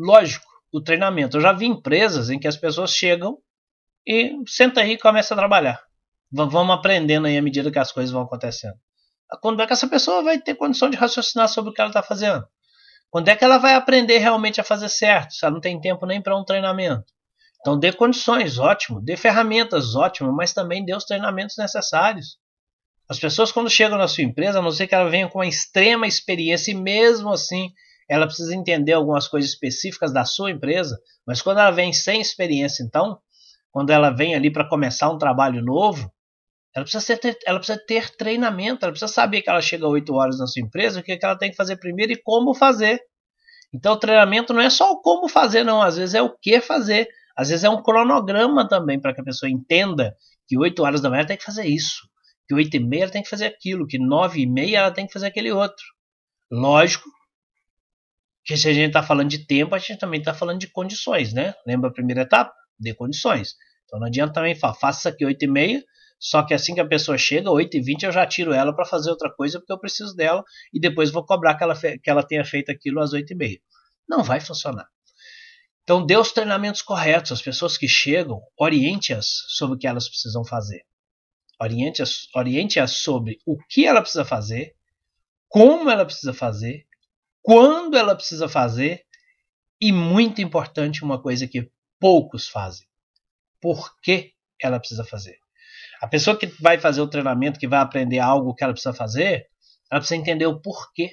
lógico, o treinamento. Eu já vi empresas em que as pessoas chegam e senta aí e começa a trabalhar. Vamos aprendendo aí à medida que as coisas vão acontecendo. Quando é que essa pessoa vai ter condição de raciocinar sobre o que ela está fazendo? Quando é que ela vai aprender realmente a fazer certo? Se ela não tem tempo nem para um treinamento. Então dê condições, ótimo. Dê ferramentas, ótimo. Mas também dê os treinamentos necessários. As pessoas quando chegam na sua empresa, a não ser que ela venha com uma extrema experiência e mesmo assim ela precisa entender algumas coisas específicas da sua empresa, mas quando ela vem sem experiência, então, quando ela vem ali para começar um trabalho novo, ela precisa, ter, ela precisa ter treinamento, ela precisa saber que ela chega 8 horas na sua empresa, o que, é que ela tem que fazer primeiro e como fazer. Então, o treinamento não é só o como fazer, não, às vezes é o que fazer. Às vezes é um cronograma também para que a pessoa entenda que 8 horas da manhã ela tem que fazer isso, que 8 e meia ela tem que fazer aquilo, que 9 e meia ela tem que fazer aquele outro. Lógico que se a gente está falando de tempo, a gente também está falando de condições, né? Lembra a primeira etapa? De condições. Então não adianta também falar, faça aqui 8 e meia, só que assim que a pessoa chega, 8h20, eu já tiro ela para fazer outra coisa porque eu preciso dela e depois vou cobrar que ela, que ela tenha feito aquilo às 8h30. Não vai funcionar. Então, dê os treinamentos corretos. As pessoas que chegam, oriente-as sobre o que elas precisam fazer. Oriente-as oriente sobre o que ela precisa fazer, como ela precisa fazer, quando ela precisa fazer e, muito importante, uma coisa que poucos fazem: por que ela precisa fazer. A pessoa que vai fazer o treinamento, que vai aprender algo que ela precisa fazer, ela precisa entender o porquê.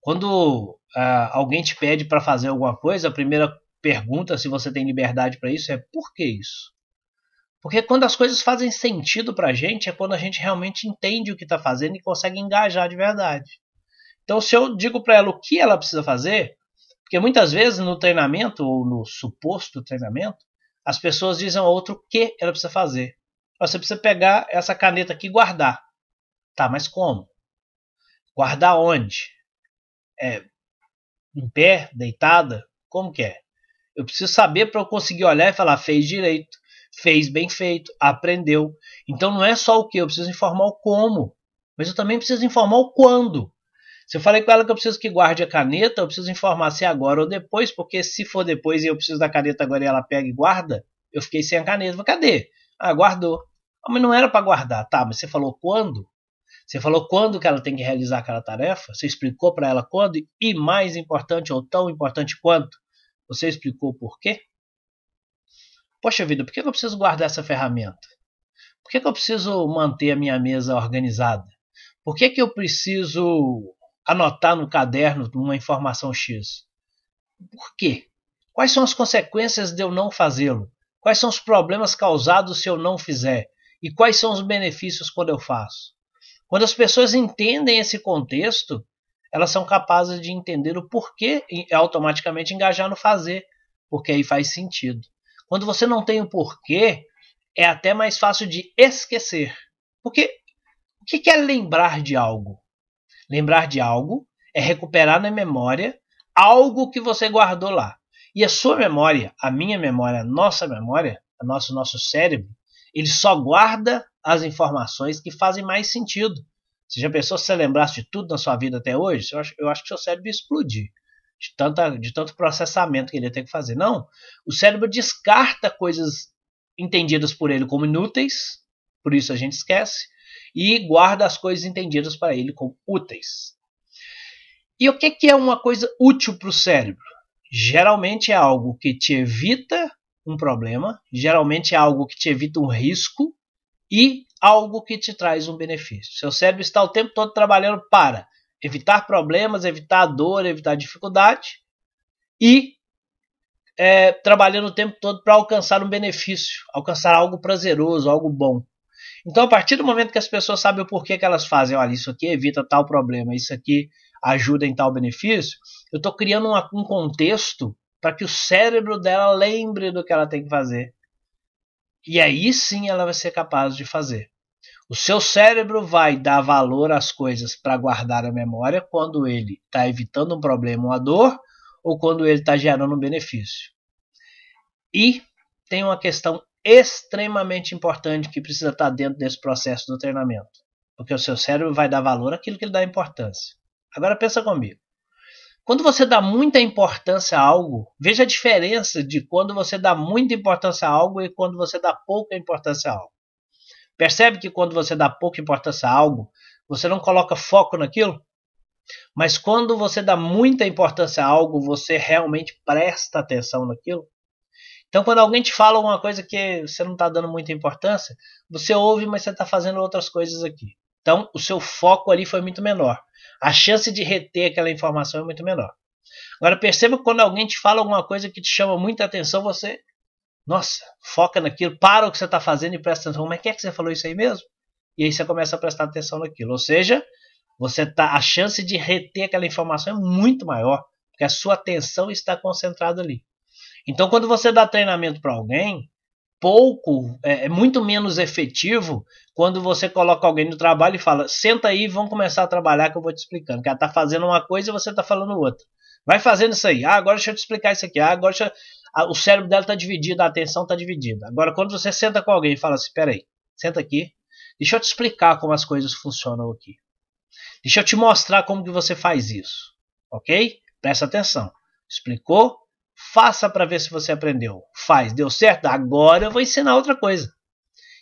Quando uh, alguém te pede para fazer alguma coisa, a primeira pergunta, se você tem liberdade para isso, é por que isso? Porque quando as coisas fazem sentido para a gente, é quando a gente realmente entende o que está fazendo e consegue engajar de verdade. Então, se eu digo para ela o que ela precisa fazer, porque muitas vezes no treinamento ou no suposto treinamento, as pessoas dizem ao outro o que ela precisa fazer. Você precisa pegar essa caneta aqui e guardar. Tá, mas como? Guardar onde? É, em pé, deitada? Como que é? Eu preciso saber para eu conseguir olhar e falar, fez direito, fez bem feito, aprendeu. Então não é só o que, eu preciso informar o como, mas eu também preciso informar o quando. Se eu falei com ela que eu preciso que guarde a caneta, eu preciso informar se é agora ou depois, porque se for depois e eu preciso da caneta agora e ela pega e guarda, eu fiquei sem a caneta. Cadê? Ah, guardou. Ah, mas não era para guardar. Tá, mas você falou quando? Você falou quando que ela tem que realizar aquela tarefa? Você explicou para ela quando? E mais importante, ou tão importante quanto, você explicou por quê? Poxa vida, por que eu preciso guardar essa ferramenta? Por que eu preciso manter a minha mesa organizada? Por que, que eu preciso anotar no caderno uma informação X? Por quê? Quais são as consequências de eu não fazê-lo? Quais são os problemas causados se eu não fizer? E quais são os benefícios quando eu faço? Quando as pessoas entendem esse contexto, elas são capazes de entender o porquê e automaticamente engajar no fazer, porque aí faz sentido. Quando você não tem o porquê, é até mais fácil de esquecer. Porque o que é lembrar de algo? Lembrar de algo é recuperar na memória algo que você guardou lá. E a sua memória, a minha memória, a nossa memória, o nosso, nosso cérebro, ele só guarda as informações que fazem mais sentido. Você já pensou se você lembrasse de tudo na sua vida até hoje? Eu acho, eu acho que seu cérebro ia explodir de, tanta, de tanto processamento que ele ia ter que fazer. Não. O cérebro descarta coisas entendidas por ele como inúteis, por isso a gente esquece, e guarda as coisas entendidas para ele como úteis. E o que, que é uma coisa útil para o cérebro? geralmente é algo que te evita um problema, geralmente é algo que te evita um risco e algo que te traz um benefício. Seu cérebro está o tempo todo trabalhando para evitar problemas, evitar dor, evitar dificuldade e é, trabalhando o tempo todo para alcançar um benefício, alcançar algo prazeroso, algo bom. Então, a partir do momento que as pessoas sabem o porquê que elas fazem, olha, isso aqui evita tal problema, isso aqui ajuda em tal benefício, eu estou criando uma, um contexto para que o cérebro dela lembre do que ela tem que fazer. E aí sim ela vai ser capaz de fazer. O seu cérebro vai dar valor às coisas para guardar a memória quando ele está evitando um problema, uma dor, ou quando ele está gerando um benefício. E tem uma questão extremamente importante que precisa estar dentro desse processo do treinamento. Porque o seu cérebro vai dar valor àquilo que ele dá importância. Agora pensa comigo. Quando você dá muita importância a algo, veja a diferença de quando você dá muita importância a algo e quando você dá pouca importância a algo. Percebe que quando você dá pouca importância a algo, você não coloca foco naquilo? Mas quando você dá muita importância a algo, você realmente presta atenção naquilo? Então, quando alguém te fala alguma coisa que você não está dando muita importância, você ouve, mas você está fazendo outras coisas aqui. Então, o seu foco ali foi muito menor. A chance de reter aquela informação é muito menor. Agora, perceba que quando alguém te fala alguma coisa que te chama muita atenção, você, nossa, foca naquilo, para o que você está fazendo e presta atenção. Como é que é que você falou isso aí mesmo? E aí você começa a prestar atenção naquilo. Ou seja, você tá, a chance de reter aquela informação é muito maior, porque a sua atenção está concentrada ali. Então, quando você dá treinamento para alguém, pouco, é, é, muito menos efetivo quando você coloca alguém no trabalho e fala: senta aí, vamos começar a trabalhar que eu vou te explicando. Que ela está fazendo uma coisa e você está falando outra. Vai fazendo isso aí. Ah, agora deixa eu te explicar isso aqui. Ah, agora deixa... ah, o cérebro dela está dividido, a atenção está dividida. Agora, quando você senta com alguém e fala assim: peraí, senta aqui, deixa eu te explicar como as coisas funcionam aqui. Deixa eu te mostrar como que você faz isso. Ok? Presta atenção. Explicou? Faça para ver se você aprendeu. Faz, deu certo? Agora eu vou ensinar outra coisa.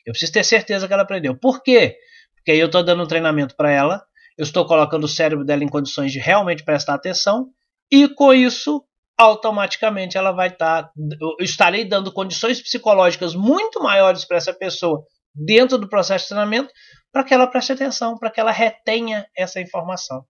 Eu preciso ter certeza que ela aprendeu. Por quê? Porque aí eu estou dando um treinamento para ela, eu estou colocando o cérebro dela em condições de realmente prestar atenção, e com isso, automaticamente ela vai estar. Tá, eu estarei dando condições psicológicas muito maiores para essa pessoa dentro do processo de treinamento para que ela preste atenção, para que ela retenha essa informação.